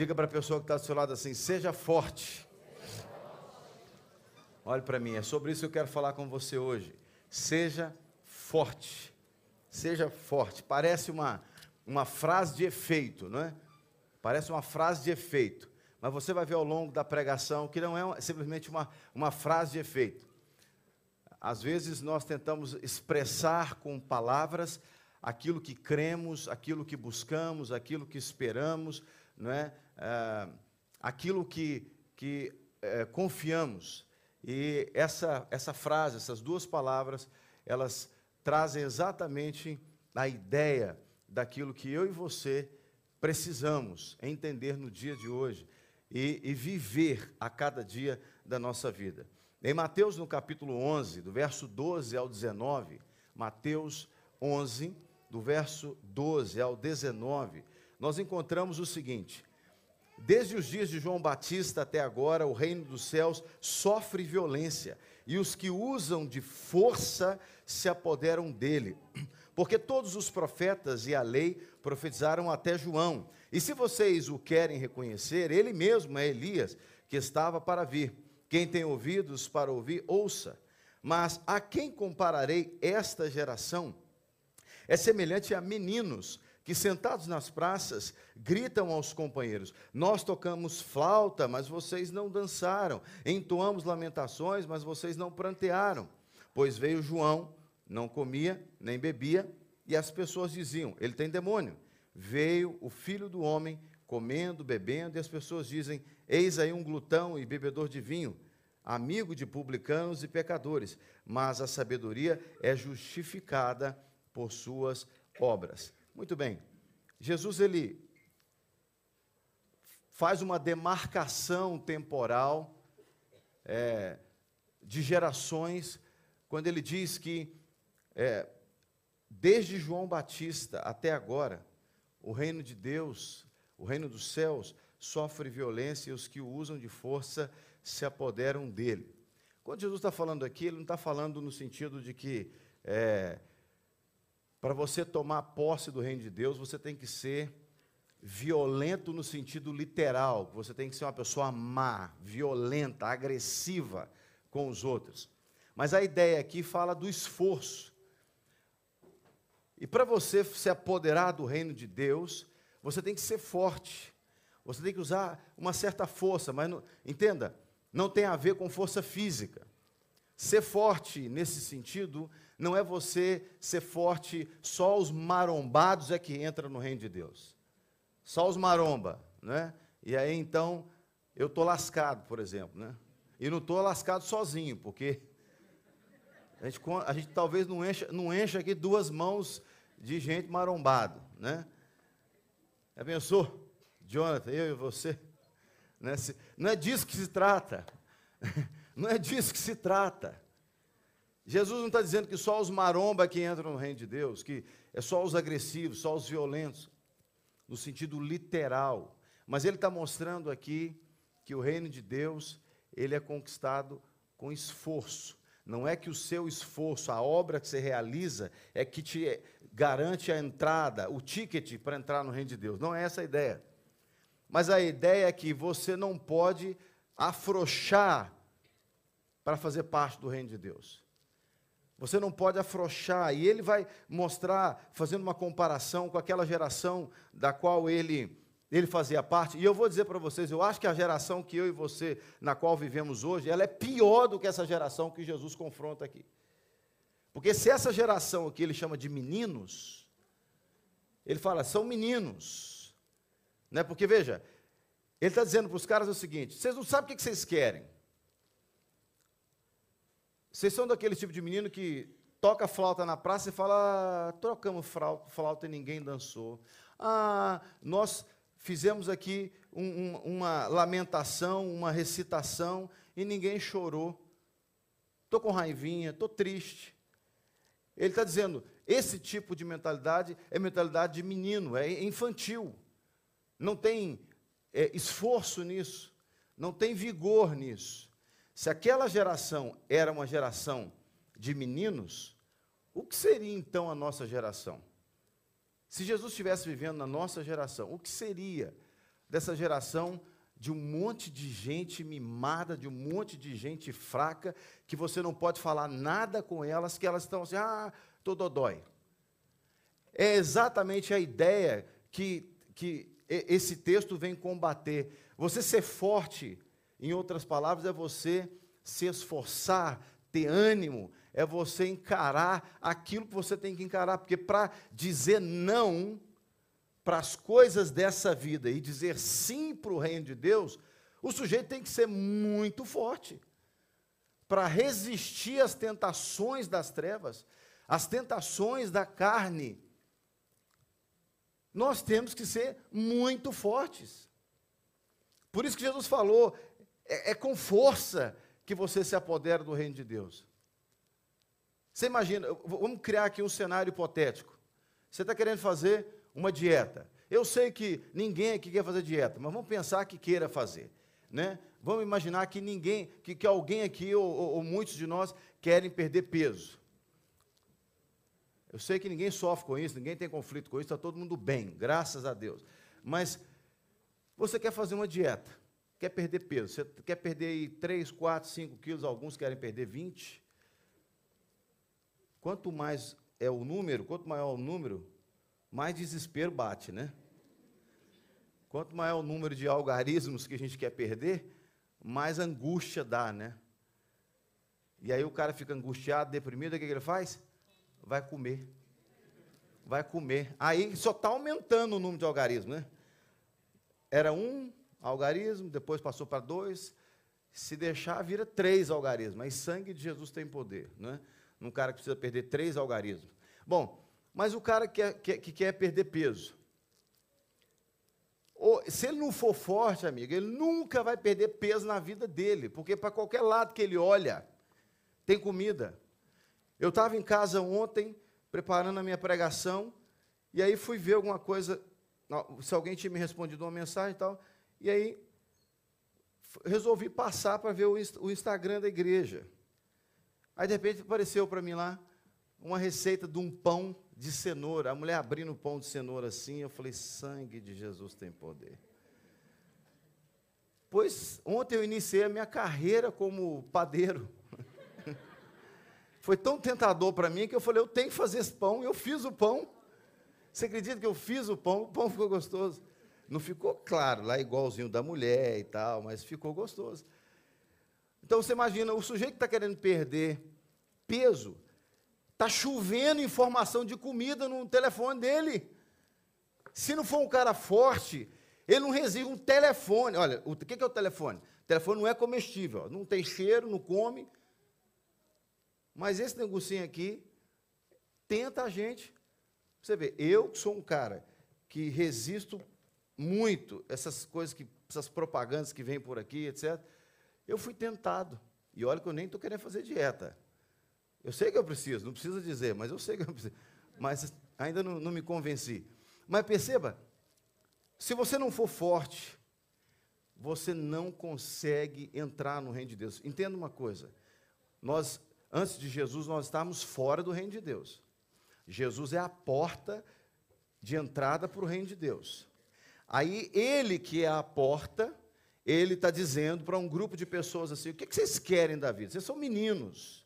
Diga para a pessoa que está do seu lado assim: seja forte. Olhe para mim, é sobre isso que eu quero falar com você hoje. Seja forte. Seja forte. Parece uma, uma frase de efeito, não é? Parece uma frase de efeito. Mas você vai ver ao longo da pregação que não é simplesmente uma, uma frase de efeito. Às vezes nós tentamos expressar com palavras aquilo que cremos, aquilo que buscamos, aquilo que esperamos, não é? É aquilo que, que é, confiamos. E essa, essa frase, essas duas palavras, elas trazem exatamente a ideia daquilo que eu e você precisamos entender no dia de hoje e, e viver a cada dia da nossa vida. Em Mateus, no capítulo 11, do verso 12 ao 19, Mateus 11, do verso 12 ao 19, nós encontramos o seguinte: Desde os dias de João Batista até agora, o reino dos céus sofre violência, e os que usam de força se apoderam dele. Porque todos os profetas e a lei profetizaram até João. E se vocês o querem reconhecer, ele mesmo é Elias, que estava para vir. Quem tem ouvidos para ouvir, ouça. Mas a quem compararei esta geração? É semelhante a meninos que sentados nas praças gritam aos companheiros: Nós tocamos flauta, mas vocês não dançaram. Entoamos lamentações, mas vocês não prantearam. Pois veio João, não comia nem bebia, e as pessoas diziam: Ele tem demônio. Veio o filho do homem comendo, bebendo, e as pessoas dizem: Eis aí um glutão e bebedor de vinho, amigo de publicanos e pecadores. Mas a sabedoria é justificada por suas obras. Muito bem. Jesus ele faz uma demarcação temporal é, de gerações quando ele diz que é, desde João Batista até agora o reino de Deus, o reino dos céus sofre violência e os que o usam de força se apoderam dele. Quando Jesus está falando aqui, ele não está falando no sentido de que é, para você tomar posse do reino de Deus, você tem que ser violento no sentido literal, você tem que ser uma pessoa má, violenta, agressiva com os outros. Mas a ideia aqui fala do esforço. E para você se apoderar do reino de Deus, você tem que ser forte. Você tem que usar uma certa força, mas não, entenda, não tem a ver com força física. Ser forte nesse sentido não é você ser forte, só os marombados é que entram no reino de Deus. Só os maromba, né? E aí então eu tô lascado, por exemplo, né? E não estou lascado sozinho, porque a gente, a gente talvez não encha, não encha aqui duas mãos de gente marombado, né? Já? Jonathan, eu e você? Né? Não é disso que se trata. Não é disso que se trata. Jesus não está dizendo que só os maromba que entram no reino de Deus, que é só os agressivos, só os violentos, no sentido literal. Mas ele está mostrando aqui que o reino de Deus, ele é conquistado com esforço. Não é que o seu esforço, a obra que você realiza, é que te garante a entrada, o ticket para entrar no reino de Deus. Não é essa a ideia. Mas a ideia é que você não pode afrouxar para fazer parte do reino de Deus. Você não pode afrouxar. E ele vai mostrar, fazendo uma comparação com aquela geração da qual ele, ele fazia parte. E eu vou dizer para vocês, eu acho que a geração que eu e você, na qual vivemos hoje, ela é pior do que essa geração que Jesus confronta aqui. Porque se essa geração aqui ele chama de meninos, ele fala, são meninos. Né? Porque, veja, ele está dizendo para os caras o seguinte: vocês não sabem o que vocês querem. Vocês são daquele tipo de menino que toca flauta na praça e fala: ah, trocamos flauta e ninguém dançou. Ah, nós fizemos aqui um, um, uma lamentação, uma recitação e ninguém chorou. Estou com raivinha, estou triste. Ele está dizendo: esse tipo de mentalidade é mentalidade de menino, é infantil. Não tem é, esforço nisso, não tem vigor nisso. Se aquela geração era uma geração de meninos, o que seria então a nossa geração? Se Jesus estivesse vivendo na nossa geração, o que seria dessa geração de um monte de gente mimada, de um monte de gente fraca, que você não pode falar nada com elas, que elas estão assim, ah, tô dodói. É exatamente a ideia que, que esse texto vem combater. Você ser forte, em outras palavras, é você se esforçar, ter ânimo, é você encarar aquilo que você tem que encarar, porque para dizer não para as coisas dessa vida e dizer sim para o reino de Deus, o sujeito tem que ser muito forte para resistir às tentações das trevas, às tentações da carne. Nós temos que ser muito fortes. Por isso que Jesus falou: é, é com força que você se apodera do reino de Deus. Você imagina, vamos criar aqui um cenário hipotético. Você está querendo fazer uma dieta. Eu sei que ninguém aqui quer fazer dieta, mas vamos pensar que queira fazer. Né? Vamos imaginar que ninguém, que, que alguém aqui, ou, ou, ou muitos de nós, querem perder peso. Eu sei que ninguém sofre com isso, ninguém tem conflito com isso, está todo mundo bem, graças a Deus. Mas você quer fazer uma dieta, quer perder peso, você quer perder 3, 4, 5 quilos, alguns querem perder 20. Quanto mais é o número, quanto maior o número, mais desespero bate, né? Quanto maior o número de algarismos que a gente quer perder, mais angústia dá, né? E aí o cara fica angustiado, deprimido, o que, ele faz? Vai comer. Vai comer. Aí só está aumentando o número de algarismos, né? Era um algarismo, depois passou para dois. Se deixar, vira três algarismos. Mas sangue de Jesus tem poder, né? Num cara que precisa perder três algarismos. Bom, mas o cara que quer, que quer perder peso. se ele não for forte, amigo, ele nunca vai perder peso na vida dele, porque para qualquer lado que ele olha, tem comida. Eu estava em casa ontem, preparando a minha pregação, e aí fui ver alguma coisa, se alguém tinha me respondido uma mensagem e tal, e aí resolvi passar para ver o Instagram da igreja. Aí de repente apareceu para mim lá uma receita de um pão de cenoura. A mulher abrindo o pão de cenoura assim, eu falei: sangue de Jesus tem poder. Pois ontem eu iniciei a minha carreira como padeiro. Foi tão tentador para mim que eu falei: eu tenho que fazer esse pão. Eu fiz o pão. Você acredita que eu fiz o pão? O pão ficou gostoso. Não ficou claro, lá igualzinho da mulher e tal, mas ficou gostoso. Então você imagina, o sujeito que está querendo perder peso, Está chovendo informação de comida no telefone dele. Se não for um cara forte, ele não resiste um telefone. Olha, o que é o telefone? O telefone não é comestível, não tem cheiro, não come. Mas esse negocinho aqui tenta a gente. Você vê, eu sou um cara que resisto muito essas coisas que essas propagandas que vêm por aqui, etc. Eu fui tentado. E olha que eu nem estou querendo fazer dieta. Eu sei que eu preciso, não precisa dizer, mas eu sei que eu preciso. Mas ainda não, não me convenci. Mas perceba, se você não for forte, você não consegue entrar no reino de Deus. Entenda uma coisa: nós, antes de Jesus, nós estávamos fora do reino de Deus. Jesus é a porta de entrada para o reino de Deus. Aí ele que é a porta, ele está dizendo para um grupo de pessoas assim: o que vocês querem da vida? Vocês são meninos.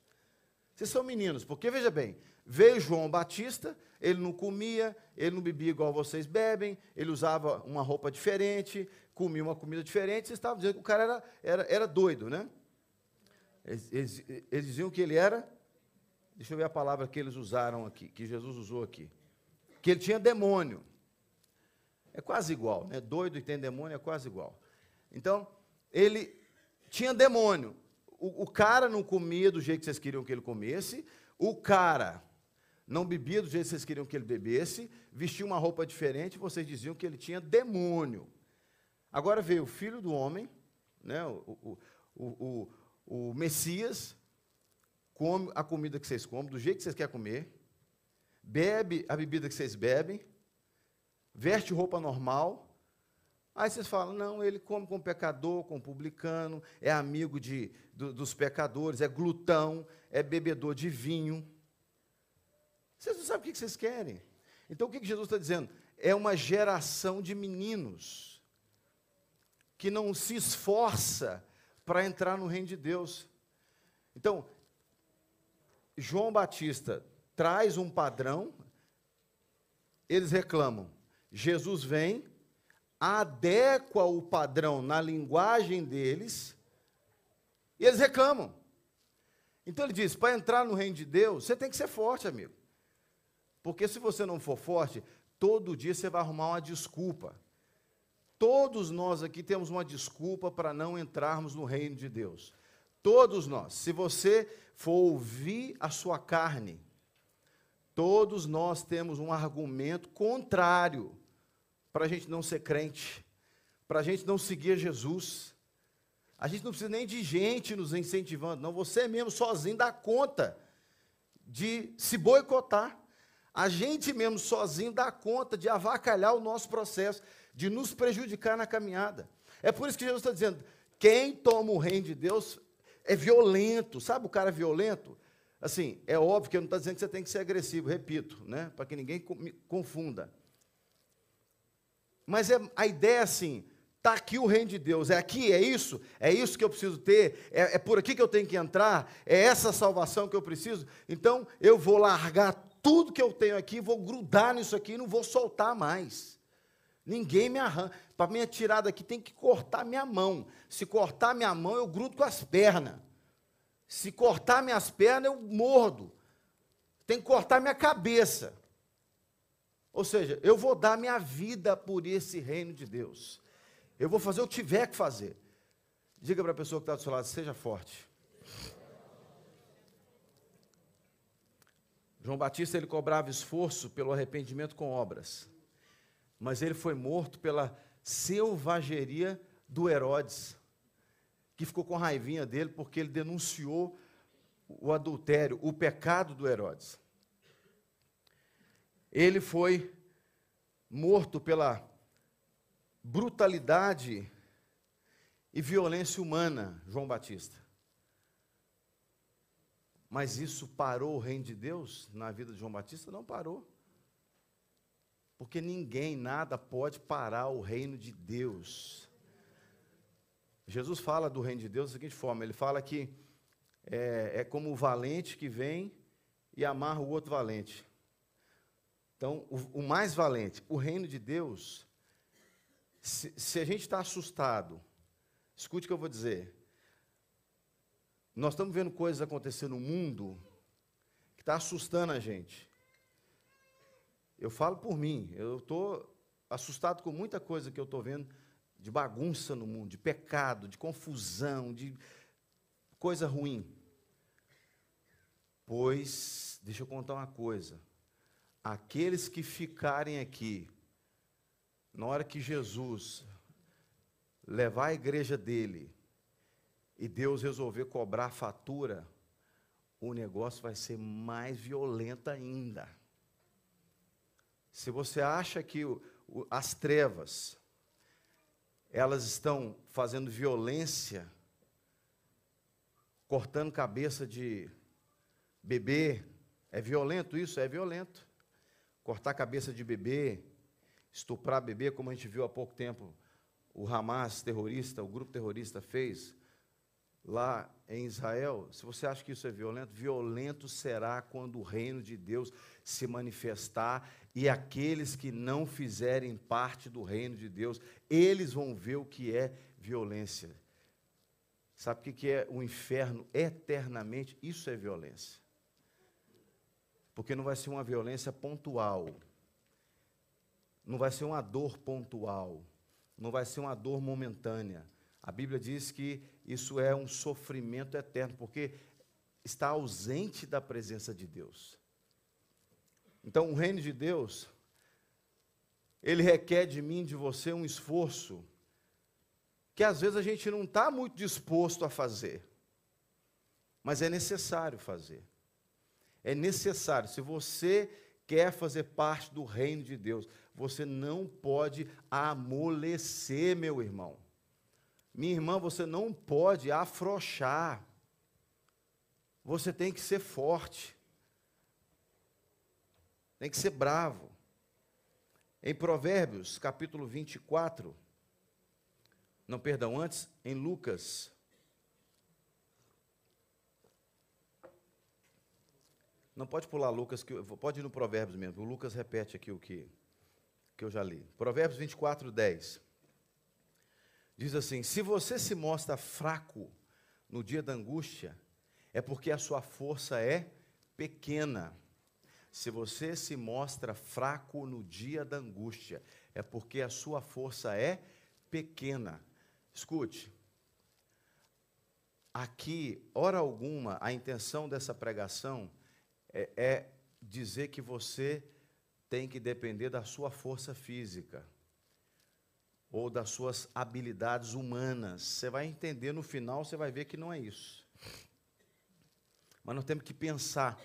Vocês são meninos, porque veja bem, veio João Batista, ele não comia, ele não bebia igual vocês bebem, ele usava uma roupa diferente, comia uma comida diferente, vocês estavam dizendo que o cara era, era, era doido, né? Eles, eles, eles diziam que ele era, deixa eu ver a palavra que eles usaram aqui, que Jesus usou aqui, que ele tinha demônio. É quase igual, né? Doido e tem demônio é quase igual. Então, ele tinha demônio o, o cara não comia do jeito que vocês queriam que ele comesse, o cara não bebia do jeito que vocês queriam que ele bebesse, vestia uma roupa diferente, vocês diziam que ele tinha demônio. Agora veio o filho do homem, né, o, o, o, o, Messias, come a comida que vocês comem, do jeito que vocês querem comer, bebe a bebida que vocês bebem, veste roupa normal, Aí vocês falam, não, ele come com pecador, com publicano, é amigo de, do, dos pecadores, é glutão, é bebedor de vinho. Vocês não sabem o que vocês querem. Então o que Jesus está dizendo? É uma geração de meninos. que não se esforça para entrar no reino de Deus. Então, João Batista traz um padrão, eles reclamam. Jesus vem, adequa o padrão na linguagem deles, e eles reclamam. Então ele diz: para entrar no reino de Deus, você tem que ser forte, amigo. Porque se você não for forte, todo dia você vai arrumar uma desculpa. Todos nós aqui temos uma desculpa para não entrarmos no reino de Deus. Todos nós. Se você for ouvir a sua carne, todos nós temos um argumento contrário para a gente não ser crente, para a gente não seguir Jesus. A gente não precisa nem de gente nos incentivando, não. Você mesmo sozinho dá conta de se boicotar. A gente mesmo sozinho dá conta de avacalhar o nosso processo, de nos prejudicar na caminhada. É por isso que Jesus está dizendo: quem toma o reino de Deus é violento. Sabe o cara violento? Assim, é óbvio que eu não estou dizendo que você tem que ser agressivo, repito, né? Para que ninguém confunda. Mas é, a ideia é assim: está aqui o reino de Deus, é aqui, é isso, é isso que eu preciso ter, é, é por aqui que eu tenho que entrar, é essa salvação que eu preciso. Então eu vou largar tudo que eu tenho aqui, vou grudar nisso aqui e não vou soltar mais. Ninguém me arranca. Para me tirar daqui tem que cortar minha mão. Se cortar minha mão, eu grudo com as pernas. Se cortar minhas pernas, eu mordo. Tem que cortar minha cabeça. Ou seja, eu vou dar minha vida por esse reino de Deus. Eu vou fazer o que tiver que fazer. Diga para a pessoa que está do seu lado, seja forte. João Batista ele cobrava esforço pelo arrependimento com obras, mas ele foi morto pela selvageria do Herodes, que ficou com raivinha dele porque ele denunciou o adultério, o pecado do Herodes. Ele foi morto pela brutalidade e violência humana, João Batista. Mas isso parou o reino de Deus na vida de João Batista? Não parou. Porque ninguém, nada pode parar o reino de Deus. Jesus fala do reino de Deus da seguinte forma: ele fala que é, é como o valente que vem e amarra o outro valente. Então, o, o mais valente, o reino de Deus, se, se a gente está assustado, escute o que eu vou dizer. Nós estamos vendo coisas acontecer no mundo que está assustando a gente. Eu falo por mim, eu estou assustado com muita coisa que eu estou vendo de bagunça no mundo, de pecado, de confusão, de coisa ruim. Pois, deixa eu contar uma coisa: aqueles que ficarem aqui, na hora que Jesus levar a igreja dele e Deus resolver cobrar a fatura, o negócio vai ser mais violento ainda. Se você acha que as trevas elas estão fazendo violência, cortando cabeça de bebê, é violento isso? É violento. Cortar a cabeça de bebê, estuprar bebê, como a gente viu há pouco tempo, o Hamas terrorista, o grupo terrorista fez, lá em Israel, se você acha que isso é violento, violento será quando o reino de Deus se manifestar e aqueles que não fizerem parte do reino de Deus, eles vão ver o que é violência. Sabe o que é o inferno eternamente? Isso é violência. Porque não vai ser uma violência pontual, não vai ser uma dor pontual, não vai ser uma dor momentânea a Bíblia diz que isso é um sofrimento eterno, porque está ausente da presença de Deus. Então, o reino de Deus, ele requer de mim, de você, um esforço que às vezes a gente não está muito disposto a fazer, mas é necessário fazer. É necessário. Se você quer fazer parte do reino de Deus, você não pode amolecer, meu irmão. Minha irmã, você não pode afrouxar. Você tem que ser forte. Tem que ser bravo. Em Provérbios, capítulo 24, Não, perdão, antes, em Lucas. Não pode pular Lucas, que pode ir no Provérbios mesmo. O Lucas repete aqui o que, que eu já li. Provérbios 24, 10. Diz assim: Se você se mostra fraco no dia da angústia, é porque a sua força é pequena. Se você se mostra fraco no dia da angústia, é porque a sua força é pequena. Escute, aqui, hora alguma, a intenção dessa pregação é, é dizer que você tem que depender da sua força física ou das suas habilidades humanas. Você vai entender no final, você vai ver que não é isso. Mas nós temos que pensar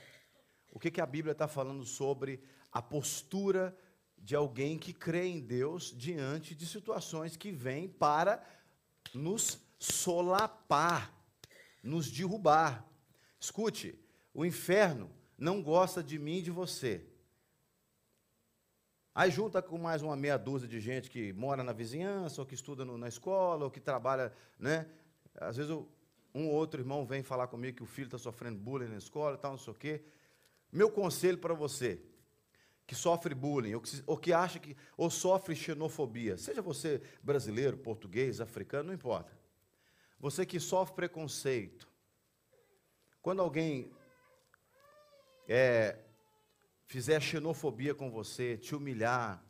o que, que a Bíblia está falando sobre a postura de alguém que crê em Deus diante de situações que vêm para nos solapar, nos derrubar. Escute, o inferno não gosta de mim e de você. Aí junta com mais uma meia dúzia de gente que mora na vizinhança, ou que estuda no, na escola, ou que trabalha, né? Às vezes um ou outro irmão vem falar comigo que o filho está sofrendo bullying na escola tal, não sei o quê. Meu conselho para você, que sofre bullying, ou que, ou que acha que, ou sofre xenofobia, seja você brasileiro, português, africano, não importa. Você que sofre preconceito, quando alguém é, fizer xenofobia com você, te humilhar,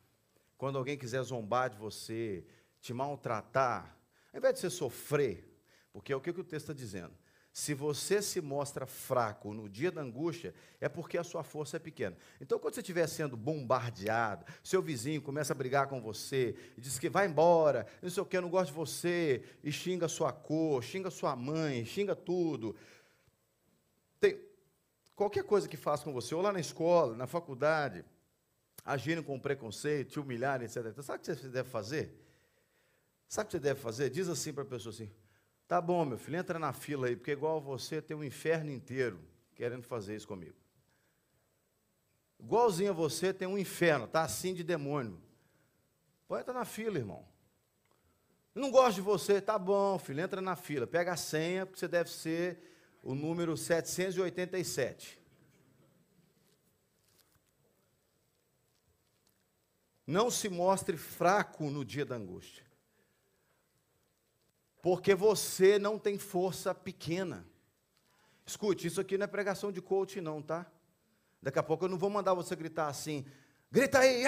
quando alguém quiser zombar de você, te maltratar, ao invés de você sofrer, porque é o que, o texto está dizendo. Se você se mostra fraco no dia da angústia, é porque a sua força é pequena. Então, quando você estiver sendo bombardeado, seu vizinho começa a brigar com você, e diz que vai embora, não sei o que, eu não gosto de você, e xinga sua cor, xinga sua mãe, xinga tudo. Tem, qualquer coisa que faça com você, ou lá na escola, na faculdade, agindo com preconceito, te humilhar, etc. Sabe o que você deve fazer? Sabe o que você deve fazer? Diz assim para a pessoa assim: Tá bom, meu filho, entra na fila aí, porque igual você tem um inferno inteiro querendo fazer isso comigo. Igualzinho a você tem um inferno, tá assim de demônio. Pode entrar na fila, irmão. Não gosto de você, tá bom, filho, entra na fila. Pega a senha, porque você deve ser o número 787. Não se mostre fraco no dia da angústia. Porque você não tem força pequena. Escute, isso aqui não é pregação de coach, não, tá? Daqui a pouco eu não vou mandar você gritar assim, grita aí!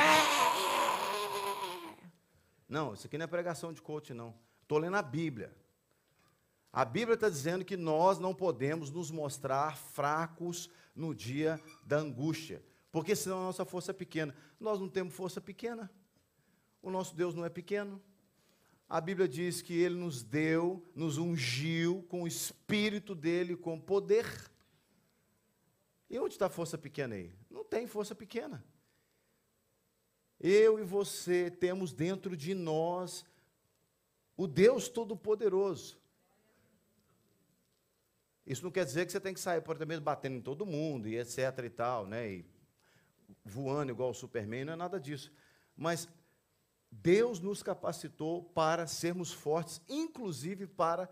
Não, isso aqui não é pregação de coach, não. Estou lendo a Bíblia. A Bíblia está dizendo que nós não podemos nos mostrar fracos no dia da angústia, porque senão a nossa força é pequena. Nós não temos força pequena. O nosso Deus não é pequeno a Bíblia diz que ele nos deu, nos ungiu com o Espírito dele, com poder. E onde está a força pequena aí? Não tem força pequena. Eu e você temos dentro de nós o Deus Todo-Poderoso. Isso não quer dizer que você tem que sair por mesmo batendo em todo mundo e etc e tal, né? E voando igual o Superman, não é nada disso. Mas Deus nos capacitou para sermos fortes, inclusive para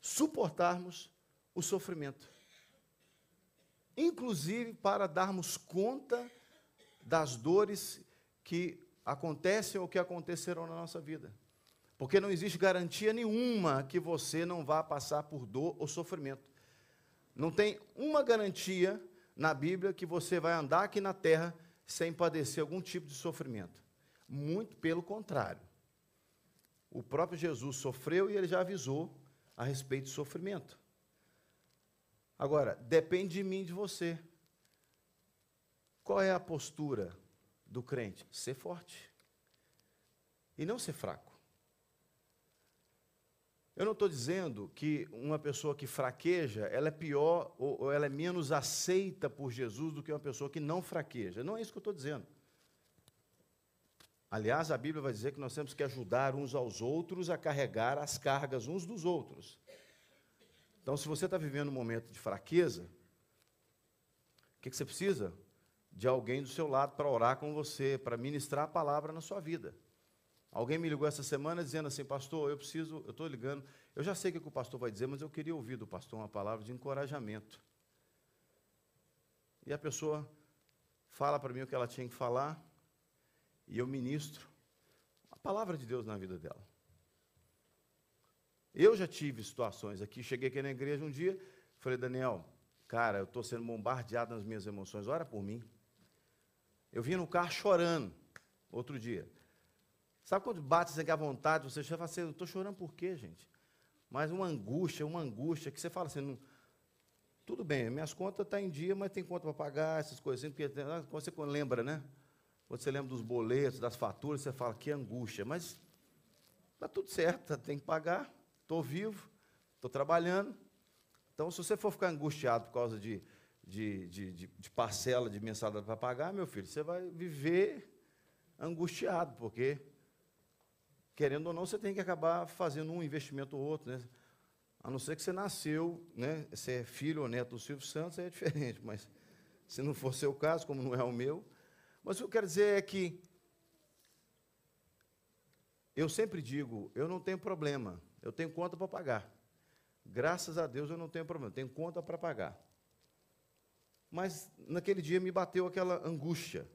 suportarmos o sofrimento. Inclusive para darmos conta das dores que acontecem ou que acontecerão na nossa vida. Porque não existe garantia nenhuma que você não vá passar por dor ou sofrimento. Não tem uma garantia na Bíblia que você vai andar aqui na terra sem padecer algum tipo de sofrimento. Muito pelo contrário. O próprio Jesus sofreu e ele já avisou a respeito do sofrimento. Agora, depende de mim de você. Qual é a postura do crente? Ser forte. E não ser fraco. Eu não estou dizendo que uma pessoa que fraqueja, ela é pior ou, ou ela é menos aceita por Jesus do que uma pessoa que não fraqueja. Não é isso que eu estou dizendo. Aliás, a Bíblia vai dizer que nós temos que ajudar uns aos outros a carregar as cargas uns dos outros. Então, se você está vivendo um momento de fraqueza, o que, que você precisa? De alguém do seu lado para orar com você, para ministrar a palavra na sua vida. Alguém me ligou essa semana dizendo assim, pastor, eu preciso, eu estou ligando, eu já sei o que o pastor vai dizer, mas eu queria ouvir do pastor uma palavra de encorajamento. E a pessoa fala para mim o que ela tinha que falar, e eu ministro a palavra de Deus na vida dela. Eu já tive situações aqui, cheguei aqui na igreja um dia, falei, Daniel, cara, eu estou sendo bombardeado nas minhas emoções, ora por mim. Eu vim no carro chorando, outro dia. Sabe quando bate assim, a vontade, você já fala assim, eu estou chorando por quê, gente? Mas uma angústia, uma angústia, que você fala assim, não, tudo bem, minhas contas estão tá em dia, mas tem conta para pagar, essas coisinhas, porque quando você lembra, né? Quando você lembra dos boletos, das faturas, você fala, que angústia, mas está tudo certo, tem que pagar, estou vivo, estou trabalhando. Então, se você for ficar angustiado por causa de, de, de, de, de parcela de mensalidade para pagar, meu filho, você vai viver angustiado, porque, querendo ou não, você tem que acabar fazendo um investimento ou outro, né? A não ser que você nasceu, né? Você é filho ou neto do Silvio Santos, aí é diferente, mas se não for seu caso, como não é o meu. Mas o que eu quero dizer é que eu sempre digo, eu não tenho problema, eu tenho conta para pagar. Graças a Deus eu não tenho problema, eu tenho conta para pagar. Mas naquele dia me bateu aquela angústia.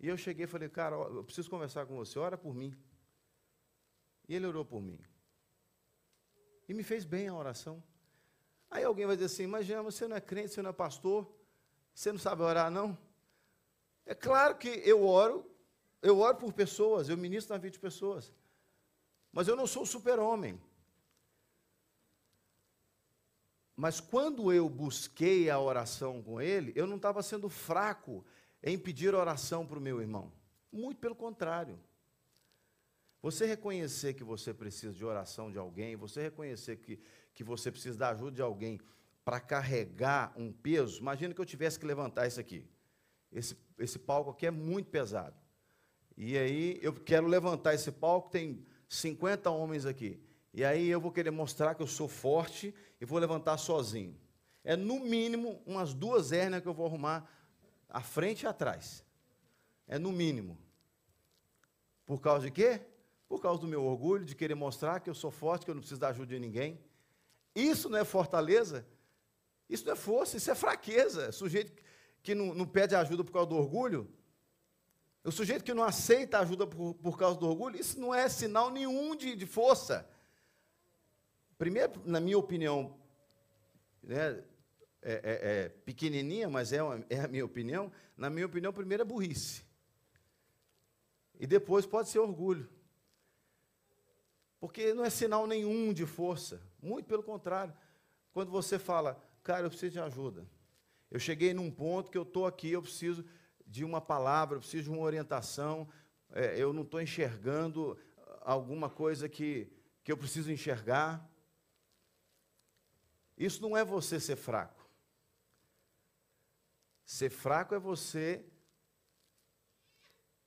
E eu cheguei e falei, cara, eu preciso conversar com você, ora por mim. E ele orou por mim. E me fez bem a oração. Aí alguém vai dizer assim: Imagina, você não é crente, você não é pastor, você não sabe orar, não? É claro que eu oro, eu oro por pessoas, eu ministro na vida de pessoas. Mas eu não sou super-homem. Mas quando eu busquei a oração com ele, eu não estava sendo fraco em pedir oração para o meu irmão. Muito pelo contrário. Você reconhecer que você precisa de oração de alguém, você reconhecer que, que você precisa da ajuda de alguém para carregar um peso, imagina que eu tivesse que levantar isso aqui. Esse, esse palco aqui é muito pesado. E aí eu quero levantar esse palco, tem 50 homens aqui. E aí eu vou querer mostrar que eu sou forte e vou levantar sozinho. É no mínimo umas duas hérnias que eu vou arrumar à frente e atrás. É no mínimo. Por causa de quê? Por causa do meu orgulho, de querer mostrar que eu sou forte, que eu não preciso da ajuda de ninguém. Isso não é fortaleza, isso não é força, isso é fraqueza. O sujeito que não, não pede ajuda por causa do orgulho, o sujeito que não aceita ajuda por, por causa do orgulho, isso não é sinal nenhum de, de força. Primeiro, na minha opinião, né, é, é, é, pequenininha, mas é, uma, é a minha opinião. Na minha opinião, primeiro é burrice. E depois pode ser orgulho. Porque não é sinal nenhum de força. Muito pelo contrário. Quando você fala, cara, eu preciso de ajuda. Eu cheguei num ponto que eu estou aqui, eu preciso de uma palavra, eu preciso de uma orientação, é, eu não estou enxergando alguma coisa que, que eu preciso enxergar. Isso não é você ser fraco. Ser fraco é você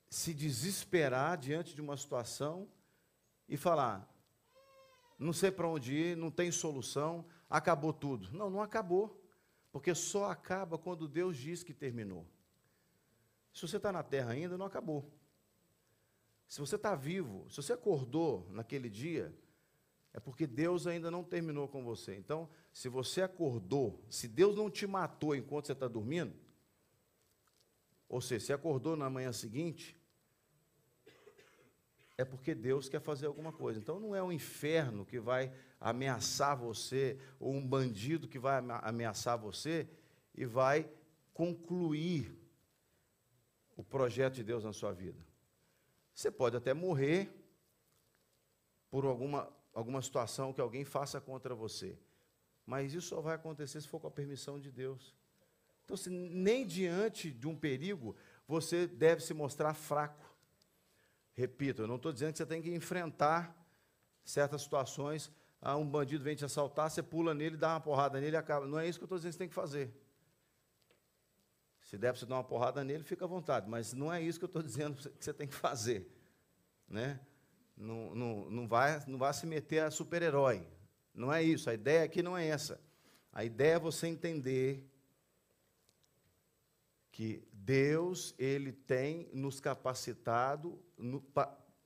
se desesperar diante de uma situação e falar: não sei para onde ir, não tem solução, acabou tudo. Não, não acabou, porque só acaba quando Deus diz que terminou. Se você está na terra ainda, não acabou. Se você está vivo, se você acordou naquele dia, é porque Deus ainda não terminou com você. Então, se você acordou, se Deus não te matou enquanto você está dormindo, ou seja, se acordou na manhã seguinte, é porque Deus quer fazer alguma coisa. Então não é o inferno que vai ameaçar você, ou um bandido que vai ameaçar você e vai concluir o projeto de Deus na sua vida. Você pode até morrer por alguma, alguma situação que alguém faça contra você, mas isso só vai acontecer se for com a permissão de Deus. Então, se nem diante de um perigo você deve se mostrar fraco. Repito, eu não estou dizendo que você tem que enfrentar certas situações. Ah, um bandido vem te assaltar, você pula nele, dá uma porrada nele e acaba. Não é isso que eu estou dizendo que você tem que fazer. Se der para você dar uma porrada nele, fica à vontade. Mas não é isso que eu estou dizendo que você tem que fazer. Né? Não, não, não, vai, não vai se meter a super-herói. Não é isso. A ideia aqui não é essa. A ideia é você entender que Deus ele tem nos capacitado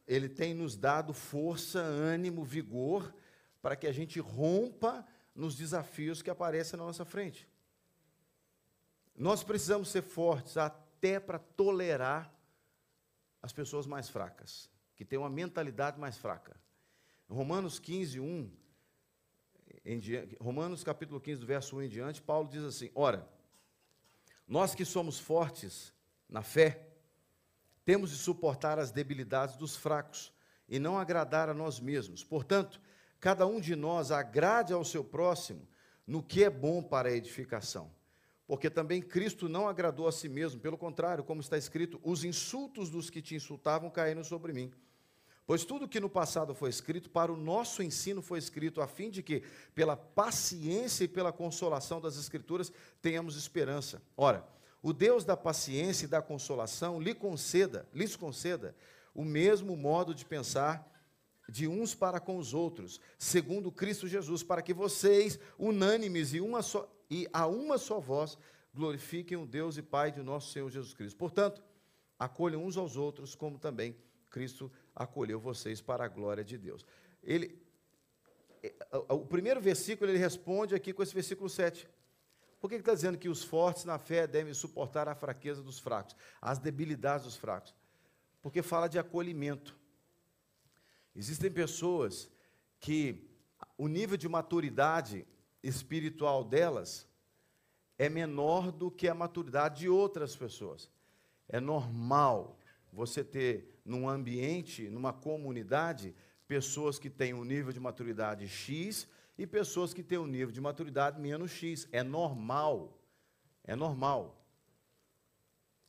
ele tem nos dado força, ânimo, vigor, para que a gente rompa nos desafios que aparecem na nossa frente. Nós precisamos ser fortes até para tolerar as pessoas mais fracas, que têm uma mentalidade mais fraca. Romanos 15, 1, diante, Romanos capítulo 15, do verso 1 em diante, Paulo diz assim: Ora, nós que somos fortes na fé, temos de suportar as debilidades dos fracos e não agradar a nós mesmos. Portanto, cada um de nós agrade ao seu próximo no que é bom para a edificação. Porque também Cristo não agradou a si mesmo, pelo contrário, como está escrito, os insultos dos que te insultavam caíram sobre mim. Pois tudo que no passado foi escrito, para o nosso ensino foi escrito, a fim de que, pela paciência e pela consolação das Escrituras, tenhamos esperança. Ora, o Deus da paciência e da consolação lhe conceda, lhes conceda o mesmo modo de pensar de uns para com os outros, segundo Cristo Jesus, para que vocês, unânimes e, uma só, e a uma só voz, glorifiquem o Deus e Pai de nosso Senhor Jesus Cristo. Portanto, acolham uns aos outros, como também Cristo acolheu vocês para a glória de Deus. Ele, é, o primeiro versículo ele responde aqui com esse versículo 7. Por que está dizendo que os fortes na fé devem suportar a fraqueza dos fracos, as debilidades dos fracos? Porque fala de acolhimento. Existem pessoas que o nível de maturidade espiritual delas é menor do que a maturidade de outras pessoas. É normal você ter num ambiente, numa comunidade, pessoas que têm um nível de maturidade X e pessoas que têm um nível de maturidade menos X. É normal. É normal.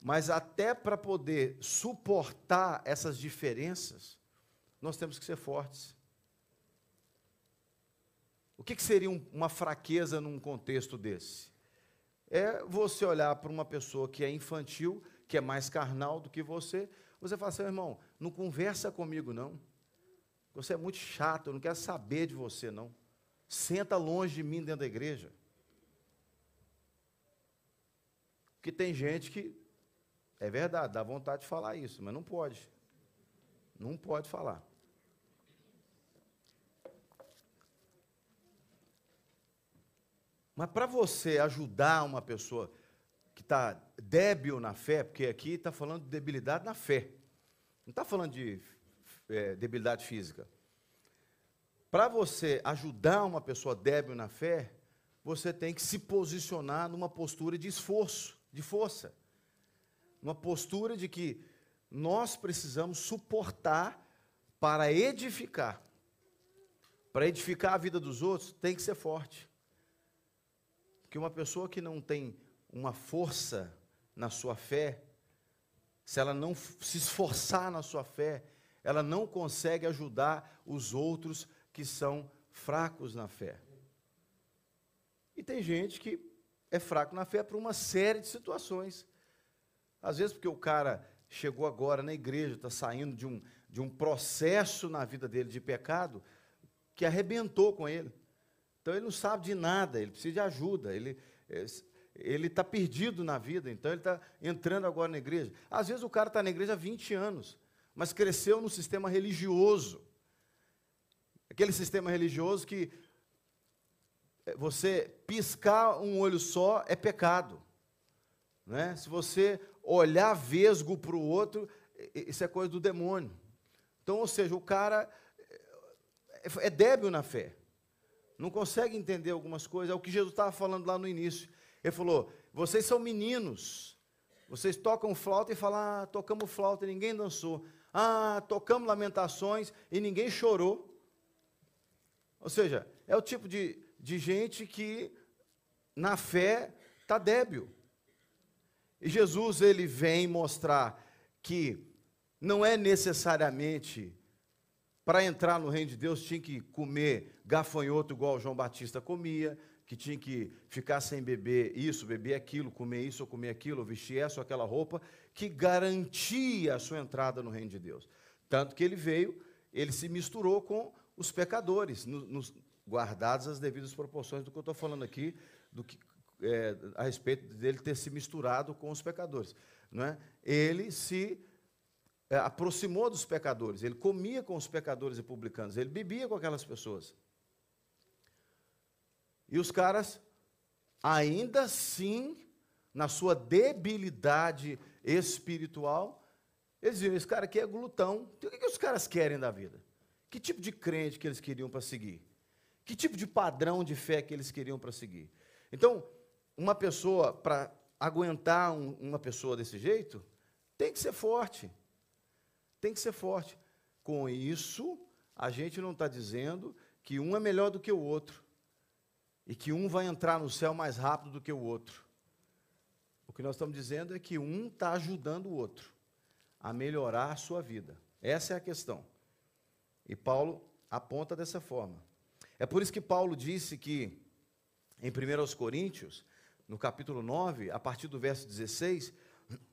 Mas até para poder suportar essas diferenças, nós temos que ser fortes. O que, que seria um, uma fraqueza num contexto desse? É você olhar para uma pessoa que é infantil que é mais carnal do que você, você fala assim, irmão, não conversa comigo não. Você é muito chato, eu não quero saber de você não. Senta longe de mim dentro da igreja. Porque tem gente que, é verdade, dá vontade de falar isso, mas não pode. Não pode falar. Mas para você ajudar uma pessoa está débil na fé, porque aqui está falando de debilidade na fé, não está falando de é, debilidade física. Para você ajudar uma pessoa débil na fé, você tem que se posicionar numa postura de esforço, de força. Numa postura de que nós precisamos suportar para edificar. Para edificar a vida dos outros, tem que ser forte. Porque uma pessoa que não tem uma força na sua fé, se ela não se esforçar na sua fé, ela não consegue ajudar os outros que são fracos na fé. E tem gente que é fraco na fé por uma série de situações. Às vezes, porque o cara chegou agora na igreja, está saindo de um, de um processo na vida dele de pecado que arrebentou com ele. Então, ele não sabe de nada, ele precisa de ajuda. Ele, eh, ele está perdido na vida, então ele está entrando agora na igreja. Às vezes o cara está na igreja há 20 anos, mas cresceu no sistema religioso. Aquele sistema religioso que é, você piscar um olho só é pecado. Né? Se você olhar vesgo para o outro, isso é coisa do demônio. Então, ou seja, o cara é, é débil na fé. Não consegue entender algumas coisas. É o que Jesus estava falando lá no início. Ele falou: vocês são meninos, vocês tocam flauta e falam, ah, tocamos flauta e ninguém dançou. Ah, tocamos lamentações e ninguém chorou. Ou seja, é o tipo de, de gente que na fé está débil. E Jesus ele vem mostrar que não é necessariamente para entrar no reino de Deus tinha que comer gafanhoto igual João Batista comia, que tinha que ficar sem beber isso, beber aquilo, comer isso ou comer aquilo, vestir essa ou aquela roupa, que garantia a sua entrada no reino de Deus. Tanto que ele veio, ele se misturou com os pecadores, nos, guardadas as devidas proporções do que eu estou falando aqui, do que, é, a respeito dele ter se misturado com os pecadores. Não é? Ele se é, aproximou dos pecadores, ele comia com os pecadores e publicanos, ele bebia com aquelas pessoas. E os caras, ainda assim, na sua debilidade espiritual, eles diziam: esse cara aqui é glutão. Então, o que, que os caras querem da vida? Que tipo de crente que eles queriam para seguir? Que tipo de padrão de fé que eles queriam para seguir? Então, uma pessoa, para aguentar um, uma pessoa desse jeito, tem que ser forte. Tem que ser forte. Com isso, a gente não está dizendo que um é melhor do que o outro. E que um vai entrar no céu mais rápido do que o outro. O que nós estamos dizendo é que um está ajudando o outro a melhorar a sua vida. Essa é a questão. E Paulo aponta dessa forma. É por isso que Paulo disse que, em 1 Coríntios, no capítulo 9, a partir do verso 16,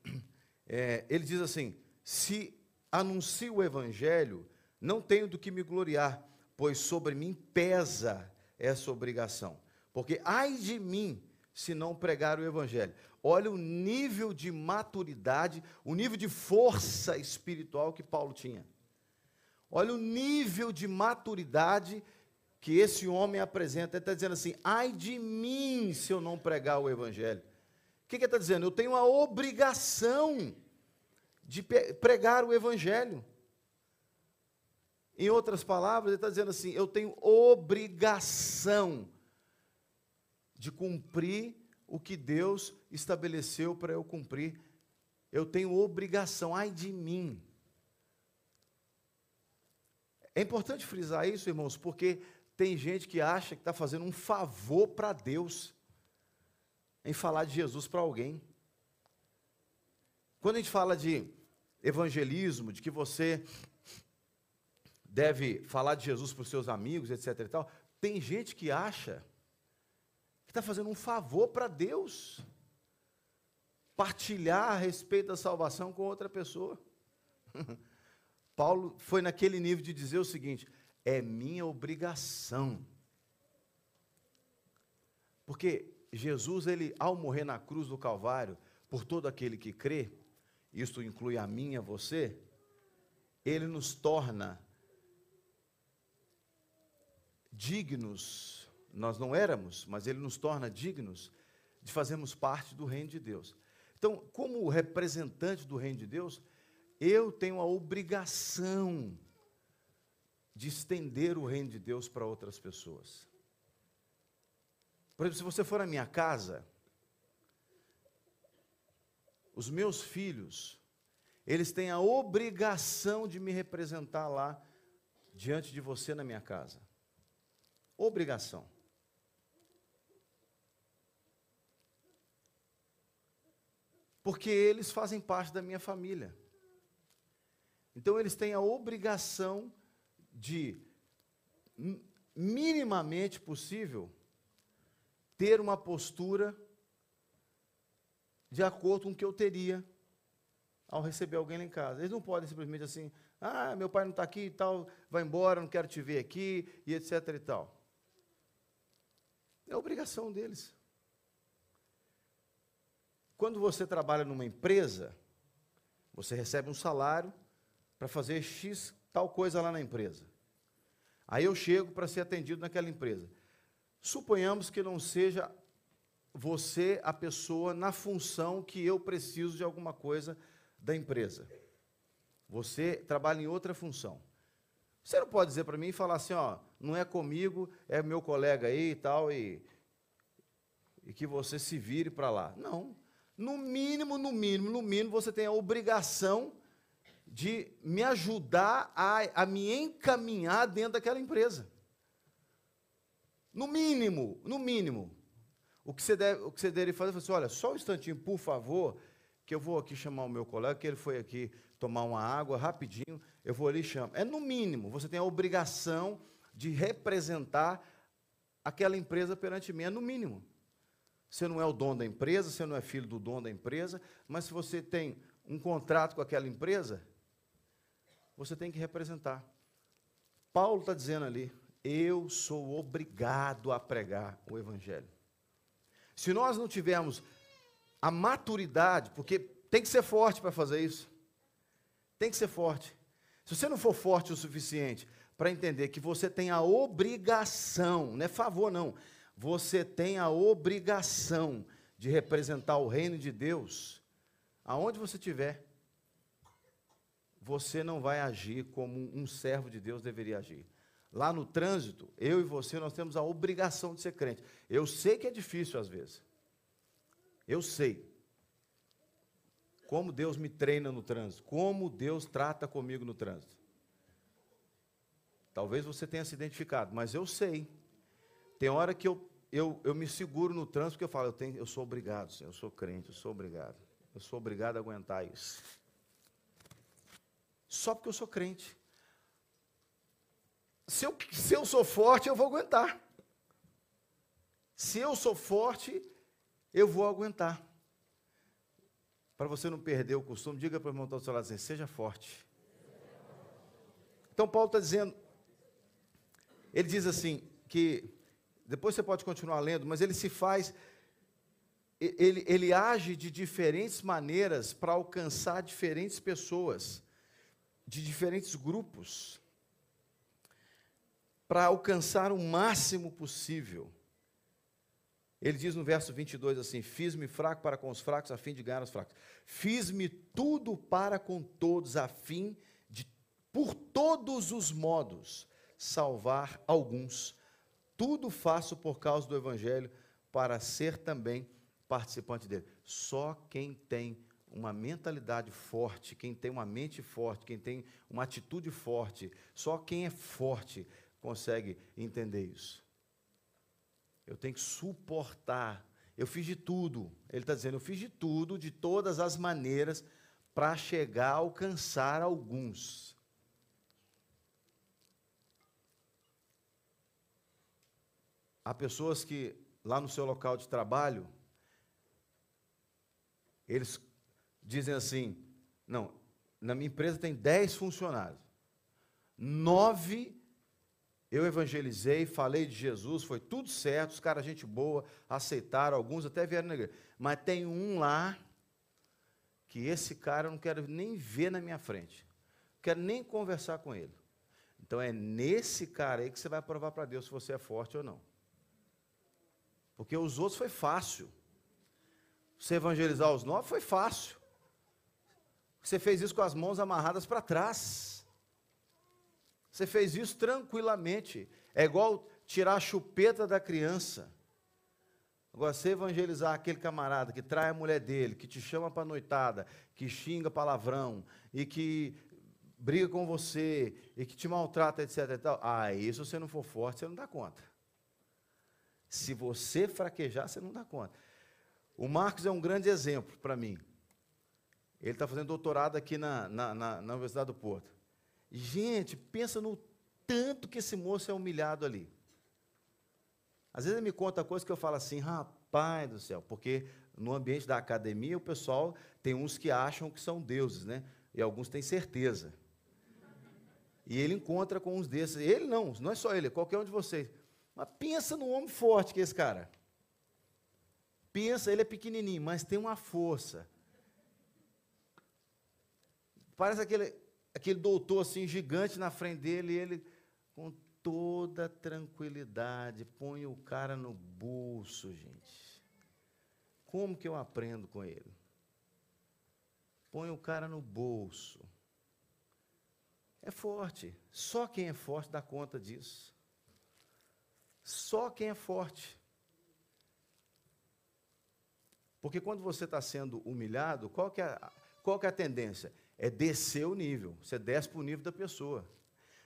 é, ele diz assim: Se anuncio o evangelho, não tenho do que me gloriar, pois sobre mim pesa essa obrigação. Porque ai de mim se não pregar o evangelho. Olha o nível de maturidade, o nível de força espiritual que Paulo tinha. Olha o nível de maturidade que esse homem apresenta. Ele está dizendo assim: ai de mim se eu não pregar o Evangelho. O que, que ele está dizendo? Eu tenho a obrigação de pregar o Evangelho. Em outras palavras, ele está dizendo assim: eu tenho obrigação de cumprir o que Deus estabeleceu para eu cumprir. Eu tenho obrigação, ai de mim. É importante frisar isso, irmãos, porque tem gente que acha que está fazendo um favor para Deus em falar de Jesus para alguém. Quando a gente fala de evangelismo, de que você deve falar de Jesus para os seus amigos, etc. E tal, tem gente que acha está fazendo um favor para Deus partilhar a respeito da salvação com outra pessoa. Paulo foi naquele nível de dizer o seguinte: é minha obrigação. Porque Jesus, ele, ao morrer na cruz do Calvário, por todo aquele que crê, isto inclui a mim e a você, ele nos torna dignos, nós não éramos, mas ele nos torna dignos de fazermos parte do reino de Deus. Então, como representante do reino de Deus, eu tenho a obrigação de estender o reino de Deus para outras pessoas. Por exemplo, se você for à minha casa, os meus filhos, eles têm a obrigação de me representar lá diante de você na minha casa. Obrigação. Porque eles fazem parte da minha família. Então eles têm a obrigação de, minimamente possível, ter uma postura de acordo com o que eu teria ao receber alguém lá em casa. Eles não podem simplesmente assim, ah, meu pai não está aqui e tal, vai embora, não quero te ver aqui, e etc e tal. É obrigação deles. Quando você trabalha numa empresa, você recebe um salário, para fazer X tal coisa lá na empresa. Aí eu chego para ser atendido naquela empresa. Suponhamos que não seja você a pessoa na função que eu preciso de alguma coisa da empresa. Você trabalha em outra função. Você não pode dizer para mim e falar assim, ó, não é comigo, é meu colega aí e tal, e, e que você se vire para lá. Não. No mínimo, no mínimo, no mínimo, você tem a obrigação de me ajudar a, a me encaminhar dentro daquela empresa. No mínimo, no mínimo. O que você deve, o que você deve fazer é assim, olha, só um instantinho, por favor, que eu vou aqui chamar o meu colega, que ele foi aqui tomar uma água rapidinho, eu vou ali e chamo. É no mínimo, você tem a obrigação de representar aquela empresa perante mim, é no mínimo. Você não é o dono da empresa, você não é filho do dono da empresa, mas se você tem um contrato com aquela empresa, você tem que representar. Paulo está dizendo ali: eu sou obrigado a pregar o Evangelho. Se nós não tivermos a maturidade, porque tem que ser forte para fazer isso, tem que ser forte. Se você não for forte o suficiente para entender que você tem a obrigação, não é favor não, você tem a obrigação de representar o reino de Deus, aonde você estiver, você não vai agir como um servo de Deus deveria agir. Lá no trânsito, eu e você, nós temos a obrigação de ser crente. Eu sei que é difícil às vezes. Eu sei. Como Deus me treina no trânsito, como Deus trata comigo no trânsito. Talvez você tenha se identificado, mas eu sei. Tem hora que eu, eu, eu me seguro no trânsito porque eu falo, eu, tenho, eu sou obrigado, Senhor, eu sou crente, eu sou obrigado. Eu sou obrigado a aguentar isso. Só porque eu sou crente. Se eu, se eu sou forte, eu vou aguentar. Se eu sou forte, eu vou aguentar. Para você não perder o costume, diga para o irmão do lado assim, seja forte. Então Paulo está dizendo, ele diz assim, que, depois você pode continuar lendo, mas ele se faz, ele, ele age de diferentes maneiras para alcançar diferentes pessoas, de diferentes grupos, para alcançar o máximo possível. Ele diz no verso 22 assim: Fiz-me fraco para com os fracos, a fim de ganhar os fracos. Fiz-me tudo para com todos, a fim de, por todos os modos, salvar alguns. Tudo faço por causa do Evangelho, para ser também participante dele. Só quem tem uma mentalidade forte, quem tem uma mente forte, quem tem uma atitude forte, só quem é forte consegue entender isso. Eu tenho que suportar. Eu fiz de tudo. Ele está dizendo, eu fiz de tudo, de todas as maneiras, para chegar a alcançar alguns. Há pessoas que, lá no seu local de trabalho, eles dizem assim: não, na minha empresa tem 10 funcionários, nove eu evangelizei, falei de Jesus, foi tudo certo, os caras, gente boa, aceitaram, alguns até vieram na igreja. Mas tem um lá que esse cara eu não quero nem ver na minha frente. Não quero nem conversar com ele. Então é nesse cara aí que você vai provar para Deus se você é forte ou não. Porque os outros foi fácil. Você evangelizar os nove foi fácil. Você fez isso com as mãos amarradas para trás. Você fez isso tranquilamente. É igual tirar a chupeta da criança. Agora, você evangelizar aquele camarada que trai a mulher dele, que te chama para noitada, que xinga palavrão e que briga com você e que te maltrata, etc. E tal, ah, isso se você não for forte, você não dá conta. Se você fraquejar, você não dá conta. O Marcos é um grande exemplo para mim. Ele está fazendo doutorado aqui na, na, na, na Universidade do Porto. Gente, pensa no tanto que esse moço é humilhado ali. Às vezes ele me conta coisas que eu falo assim, rapaz do céu, porque no ambiente da academia o pessoal tem uns que acham que são deuses, né? E alguns têm certeza. E ele encontra com uns desses. Ele não, não é só ele, é qualquer um de vocês. Mas pensa no homem forte que é esse cara. Pensa, ele é pequenininho, mas tem uma força. Parece aquele, aquele doutor assim gigante na frente dele, e ele com toda tranquilidade põe o cara no bolso, gente. Como que eu aprendo com ele? Põe o cara no bolso. É forte. Só quem é forte dá conta disso. Só quem é forte. Porque quando você está sendo humilhado, qual que, é, qual que é a tendência? é descer o nível. Você desce para o nível da pessoa.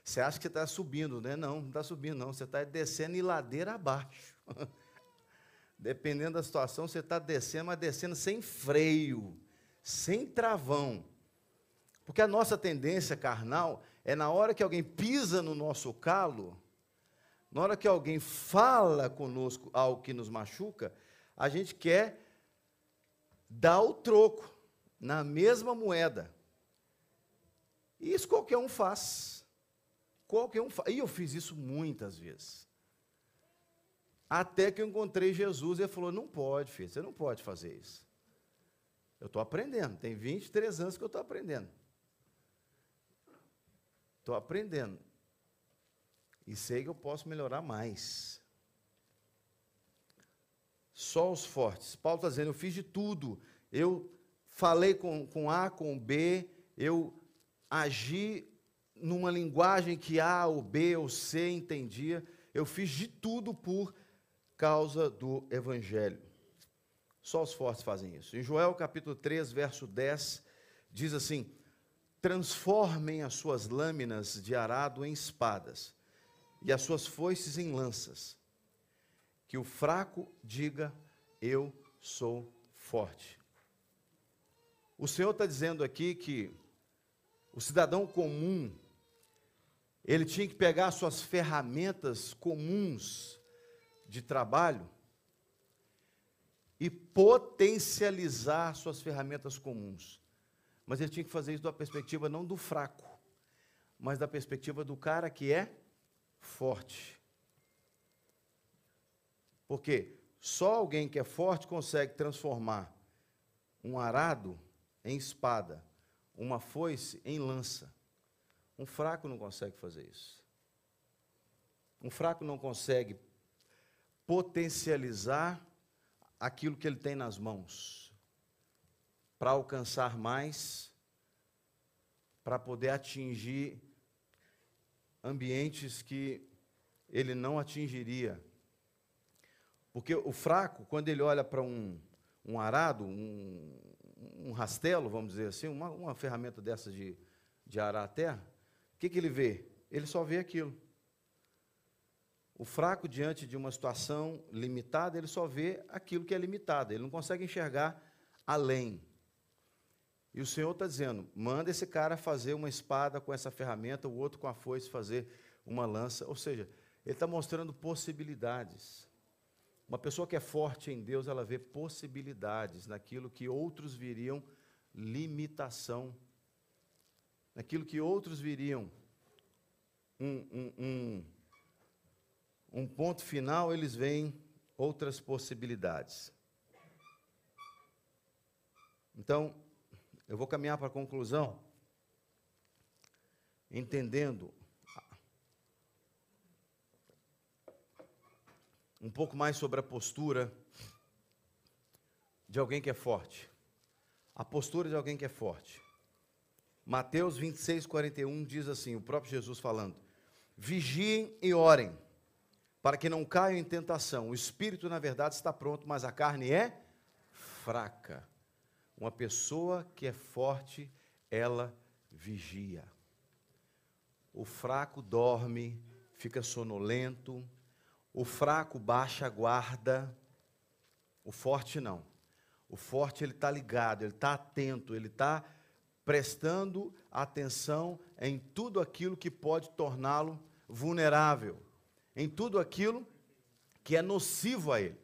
Você acha que você está subindo, né? Não, não está subindo, não. Você está descendo em ladeira abaixo. Dependendo da situação, você está descendo, mas descendo sem freio, sem travão. Porque a nossa tendência carnal é na hora que alguém pisa no nosso calo, na hora que alguém fala conosco algo que nos machuca, a gente quer dar o troco na mesma moeda. E isso qualquer um faz. Qualquer um faz. E eu fiz isso muitas vezes. Até que eu encontrei Jesus e ele falou: não pode, filho, você não pode fazer isso. Eu estou aprendendo, tem 23 anos que eu estou aprendendo. estou aprendendo. E sei que eu posso melhorar mais. Só os fortes. Paulo está dizendo: eu fiz de tudo. Eu falei com, com A, com B, eu agi numa linguagem que A ou B ou C entendia. Eu fiz de tudo por causa do Evangelho. Só os fortes fazem isso. Em Joel capítulo 3, verso 10, diz assim: Transformem as suas lâminas de arado em espadas, e as suas foices em lanças. Que o fraco diga: Eu sou forte. O Senhor está dizendo aqui que o cidadão comum, ele tinha que pegar suas ferramentas comuns de trabalho e potencializar suas ferramentas comuns. Mas ele tinha que fazer isso da perspectiva não do fraco, mas da perspectiva do cara que é forte. Porque só alguém que é forte consegue transformar um arado em espada, uma foice em lança. Um fraco não consegue fazer isso. Um fraco não consegue potencializar aquilo que ele tem nas mãos para alcançar mais, para poder atingir ambientes que ele não atingiria. Porque o fraco, quando ele olha para um, um arado, um, um rastelo, vamos dizer assim, uma, uma ferramenta dessa de, de arar a terra, o que, que ele vê? Ele só vê aquilo. O fraco, diante de uma situação limitada, ele só vê aquilo que é limitado, ele não consegue enxergar além. E o Senhor está dizendo: manda esse cara fazer uma espada com essa ferramenta, o outro com a foice fazer uma lança. Ou seja, ele está mostrando possibilidades. Uma pessoa que é forte em Deus, ela vê possibilidades naquilo que outros viriam limitação, naquilo que outros viriam um, um, um um ponto final, eles veem outras possibilidades. Então, eu vou caminhar para a conclusão, entendendo um pouco mais sobre a postura de alguém que é forte. A postura de alguém que é forte. Mateus 26, 41 diz assim: o próprio Jesus falando: Vigiem e orem para que não caiam em tentação. O espírito, na verdade, está pronto, mas a carne é fraca. Uma pessoa que é forte, ela vigia. O fraco dorme, fica sonolento. O fraco baixa a guarda. O forte não. O forte ele está ligado, ele está atento, ele está prestando atenção em tudo aquilo que pode torná-lo vulnerável em tudo aquilo que é nocivo a ele.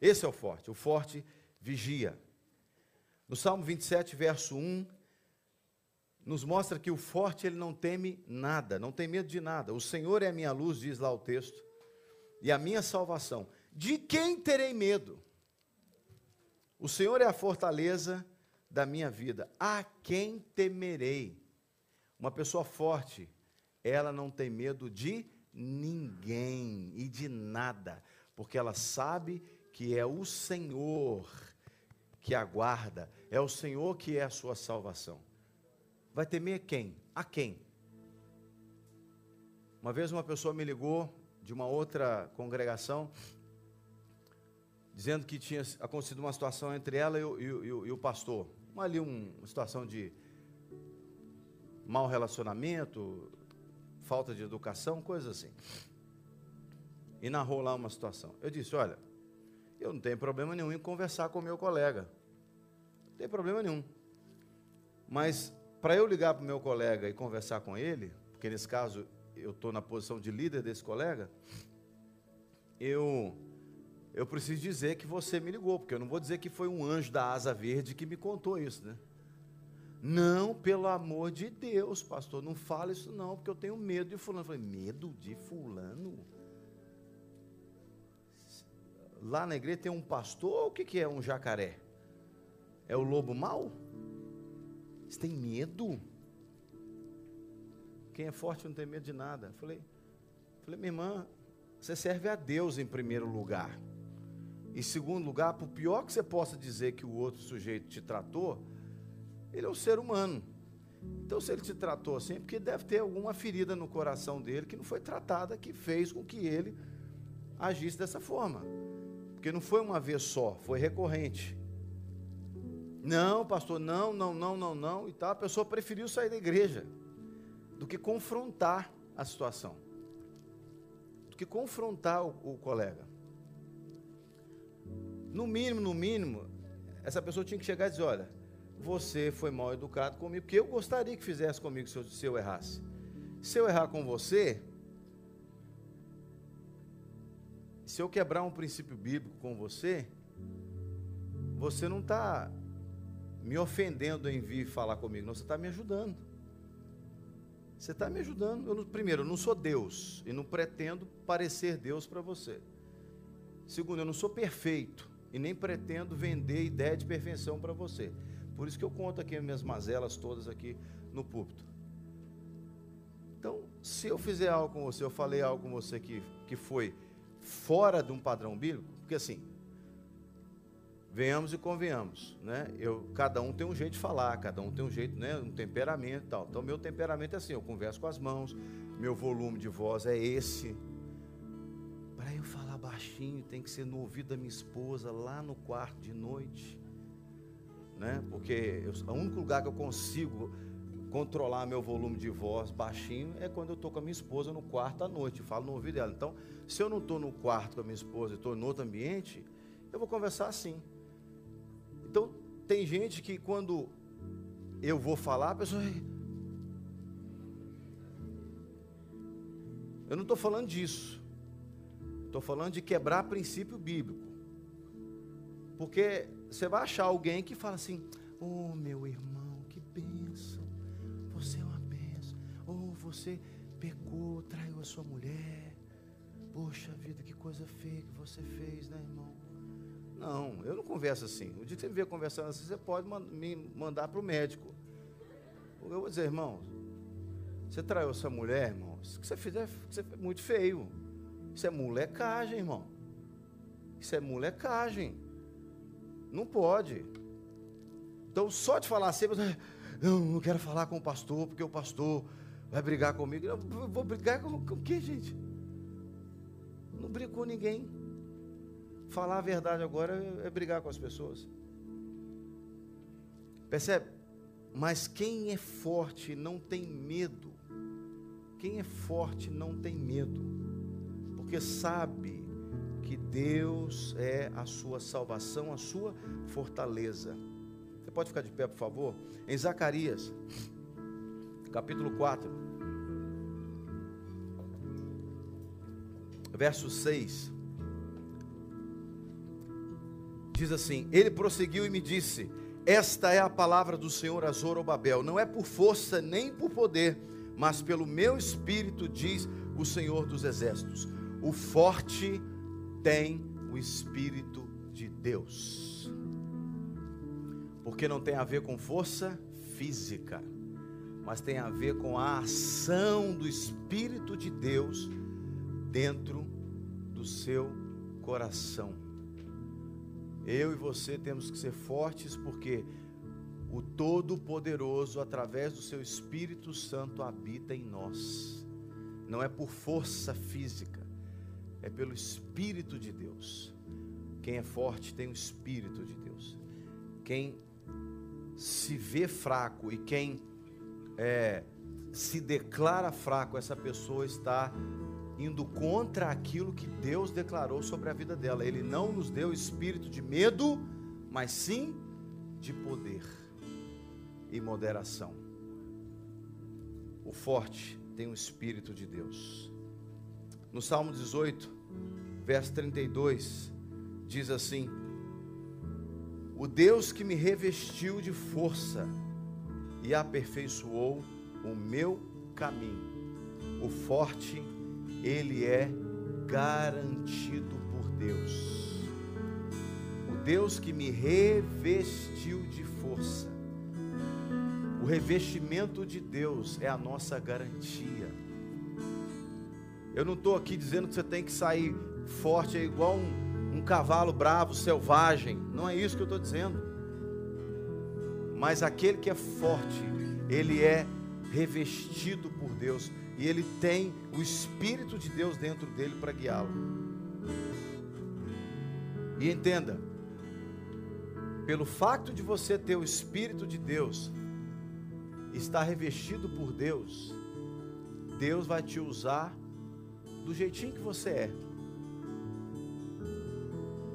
Esse é o forte. O forte vigia. No Salmo 27, verso 1, nos mostra que o forte ele não teme nada, não tem medo de nada. O Senhor é a minha luz, diz lá o texto, e a minha salvação. De quem terei medo? O Senhor é a fortaleza da minha vida. A quem temerei? Uma pessoa forte, ela não tem medo de ninguém e de nada, porque ela sabe que é o Senhor que aguarda, é o Senhor que é a sua salvação. Vai temer quem? A quem? Uma vez uma pessoa me ligou de uma outra congregação, dizendo que tinha acontecido uma situação entre ela e o, e e o pastor. Ali um, uma situação de mau relacionamento, falta de educação, coisas assim. E narrou lá uma situação. Eu disse: Olha, eu não tenho problema nenhum em conversar com meu colega. Tem problema nenhum. Mas para eu ligar para o meu colega e conversar com ele, porque nesse caso eu estou na posição de líder desse colega, eu, eu preciso dizer que você me ligou, porque eu não vou dizer que foi um anjo da asa verde que me contou isso, né? Não, pelo amor de Deus, pastor, não fala isso não, porque eu tenho medo de fulano. Eu falei, medo de fulano? Lá na igreja tem um pastor, o que, que é um jacaré? É o lobo mau? Você tem medo? Quem é forte não tem medo de nada. Falei, falei, minha irmã, você serve a Deus em primeiro lugar. Em segundo lugar, por pior que você possa dizer que o outro sujeito te tratou, ele é um ser humano. Então, se ele te tratou assim, é porque deve ter alguma ferida no coração dele que não foi tratada, que fez com que ele agisse dessa forma. Porque não foi uma vez só, foi recorrente. Não, pastor, não, não, não, não, não, e tal. A pessoa preferiu sair da igreja do que confrontar a situação, do que confrontar o, o colega. No mínimo, no mínimo, essa pessoa tinha que chegar e dizer: olha, você foi mal educado comigo, porque eu gostaria que fizesse comigo se eu, se eu errasse. Se eu errar com você, se eu quebrar um princípio bíblico com você, você não está me ofendendo em vir falar comigo, não, você está me ajudando. Você está me ajudando. Eu primeiro, eu não sou Deus e não pretendo parecer Deus para você. Segundo, eu não sou perfeito e nem pretendo vender ideia de perfeição para você. Por isso que eu conto aqui as minhas mazelas todas aqui no púlpito. Então, se eu fizer algo com você, eu falei algo com você que, que foi fora de um padrão bíblico, porque assim, venhamos e convenhamos, né? Eu, cada um tem um jeito de falar, cada um tem um jeito, né? Um temperamento e tal. Então, meu temperamento é assim, eu converso com as mãos, meu volume de voz é esse. Para eu falar baixinho, tem que ser no ouvido da minha esposa, lá no quarto de noite, né? Porque eu, o único lugar que eu consigo controlar meu volume de voz baixinho é quando eu estou com a minha esposa no quarto à noite, falo no ouvido dela. Então, se eu não estou no quarto com a minha esposa, estou em outro ambiente, eu vou conversar assim. Então, tem gente que quando eu vou falar, a pessoa. Eu não estou falando disso. Estou falando de quebrar princípio bíblico. Porque você vai achar alguém que fala assim: Oh, meu irmão, que bênção. Você é uma bênção. Oh, você pecou, traiu a sua mulher. Poxa vida, que coisa feia que você fez, né, irmão? Não, eu não converso assim. O dia que você me ver conversando assim, você pode me mandar para o médico. Eu vou dizer, irmão, você traiu essa mulher, irmão, isso que você fizer você é muito feio. Isso é molecagem, irmão. Isso é molecagem. Não pode. Então, só de falar assim, você, eu não quero falar com o pastor, porque o pastor vai brigar comigo. Eu vou brigar com, com o quê, gente? Não brigo com ninguém. Falar a verdade agora é brigar com as pessoas. Percebe? Mas quem é forte não tem medo. Quem é forte não tem medo. Porque sabe que Deus é a sua salvação, a sua fortaleza. Você pode ficar de pé, por favor? Em Zacarias, capítulo 4, verso 6. Diz assim: Ele prosseguiu e me disse: Esta é a palavra do Senhor a Zorobabel. Não é por força nem por poder, mas pelo meu espírito, diz o Senhor dos Exércitos. O forte tem o espírito de Deus. Porque não tem a ver com força física, mas tem a ver com a ação do espírito de Deus dentro do seu coração. Eu e você temos que ser fortes porque o Todo-Poderoso, através do seu Espírito Santo, habita em nós. Não é por força física, é pelo Espírito de Deus. Quem é forte tem o Espírito de Deus. Quem se vê fraco e quem é, se declara fraco, essa pessoa está indo contra aquilo que Deus declarou sobre a vida dela. Ele não nos deu espírito de medo, mas sim de poder e moderação. O forte tem o espírito de Deus. No Salmo 18, verso 32, diz assim: O Deus que me revestiu de força e aperfeiçoou o meu caminho, o forte ele é garantido por Deus. O Deus que me revestiu de força O revestimento de Deus é a nossa garantia. Eu não estou aqui dizendo que você tem que sair forte, é igual um, um cavalo bravo, selvagem. Não é isso que eu estou dizendo. Mas aquele que é forte, ele é revestido por Deus e ele tem o Espírito de Deus dentro dele para guiá-lo. E entenda, pelo fato de você ter o Espírito de Deus, estar revestido por Deus, Deus vai te usar do jeitinho que você é.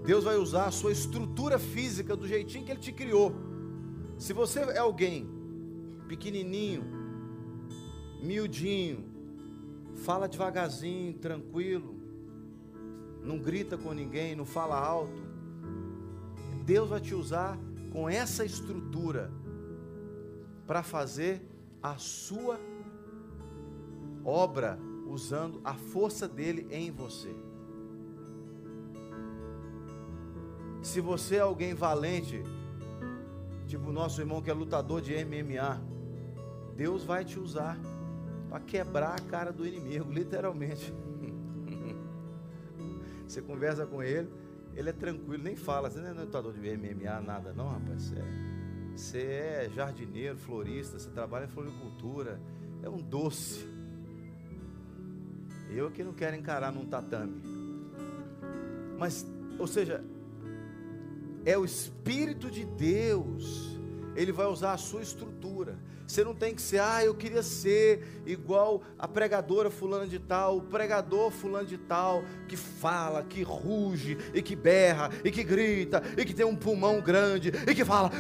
Deus vai usar a sua estrutura física do jeitinho que Ele te criou. Se você é alguém pequenininho, miudinho, fala devagarzinho, tranquilo, não grita com ninguém, não fala alto, Deus vai te usar com essa estrutura para fazer a sua obra usando a força dele em você. Se você é alguém valente, tipo o nosso irmão que é lutador de MMA, Deus vai te usar para quebrar a cara do inimigo, literalmente. Você conversa com ele, ele é tranquilo, nem fala. Você não é lutador de MMA, nada, não, rapaz. Você é, você é jardineiro, florista, você trabalha em floricultura. É um doce. Eu que não quero encarar num tatame. Mas, ou seja, é o Espírito de Deus. Ele vai usar a sua estrutura. Você não tem que ser, ah, eu queria ser igual a pregadora fulana de tal, o pregador fulano de tal, que fala, que ruge, e que berra, e que grita, e que tem um pulmão grande, e que fala.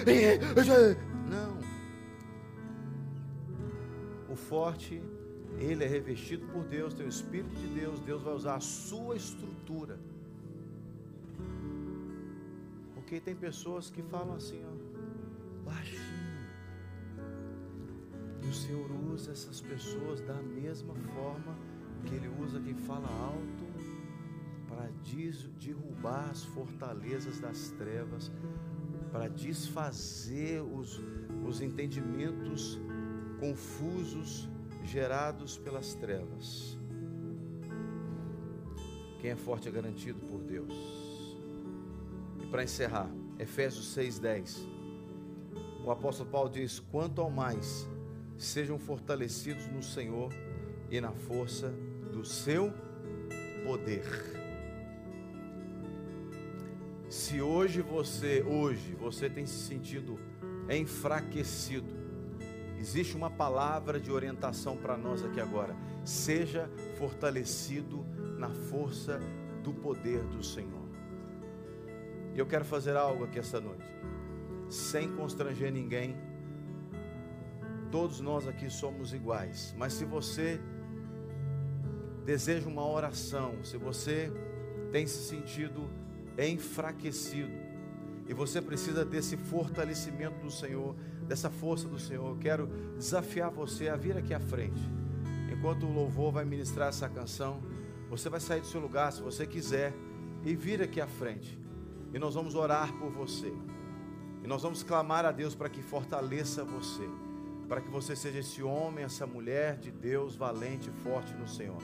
Não. O forte, ele é revestido por Deus, tem o Espírito de Deus, Deus vai usar a sua estrutura. Porque tem pessoas que falam assim, ó, baixinho. E o Senhor usa essas pessoas da mesma forma que Ele usa quem fala alto para derrubar as fortalezas das trevas, para desfazer os, os entendimentos confusos gerados pelas trevas. Quem é forte é garantido por Deus. E para encerrar, Efésios 6,10. O apóstolo Paulo diz: Quanto ao mais sejam fortalecidos no Senhor e na força do seu poder. Se hoje você, hoje, você tem se sentido enfraquecido, existe uma palavra de orientação para nós aqui agora. Seja fortalecido na força do poder do Senhor. E eu quero fazer algo aqui essa noite, sem constranger ninguém Todos nós aqui somos iguais, mas se você deseja uma oração, se você tem se sentido enfraquecido e você precisa desse fortalecimento do Senhor, dessa força do Senhor, eu quero desafiar você a vir aqui à frente. Enquanto o louvor vai ministrar essa canção, você vai sair do seu lugar se você quiser e vir aqui à frente. E nós vamos orar por você. E nós vamos clamar a Deus para que fortaleça você para que você seja esse homem, essa mulher de Deus valente e forte no Senhor.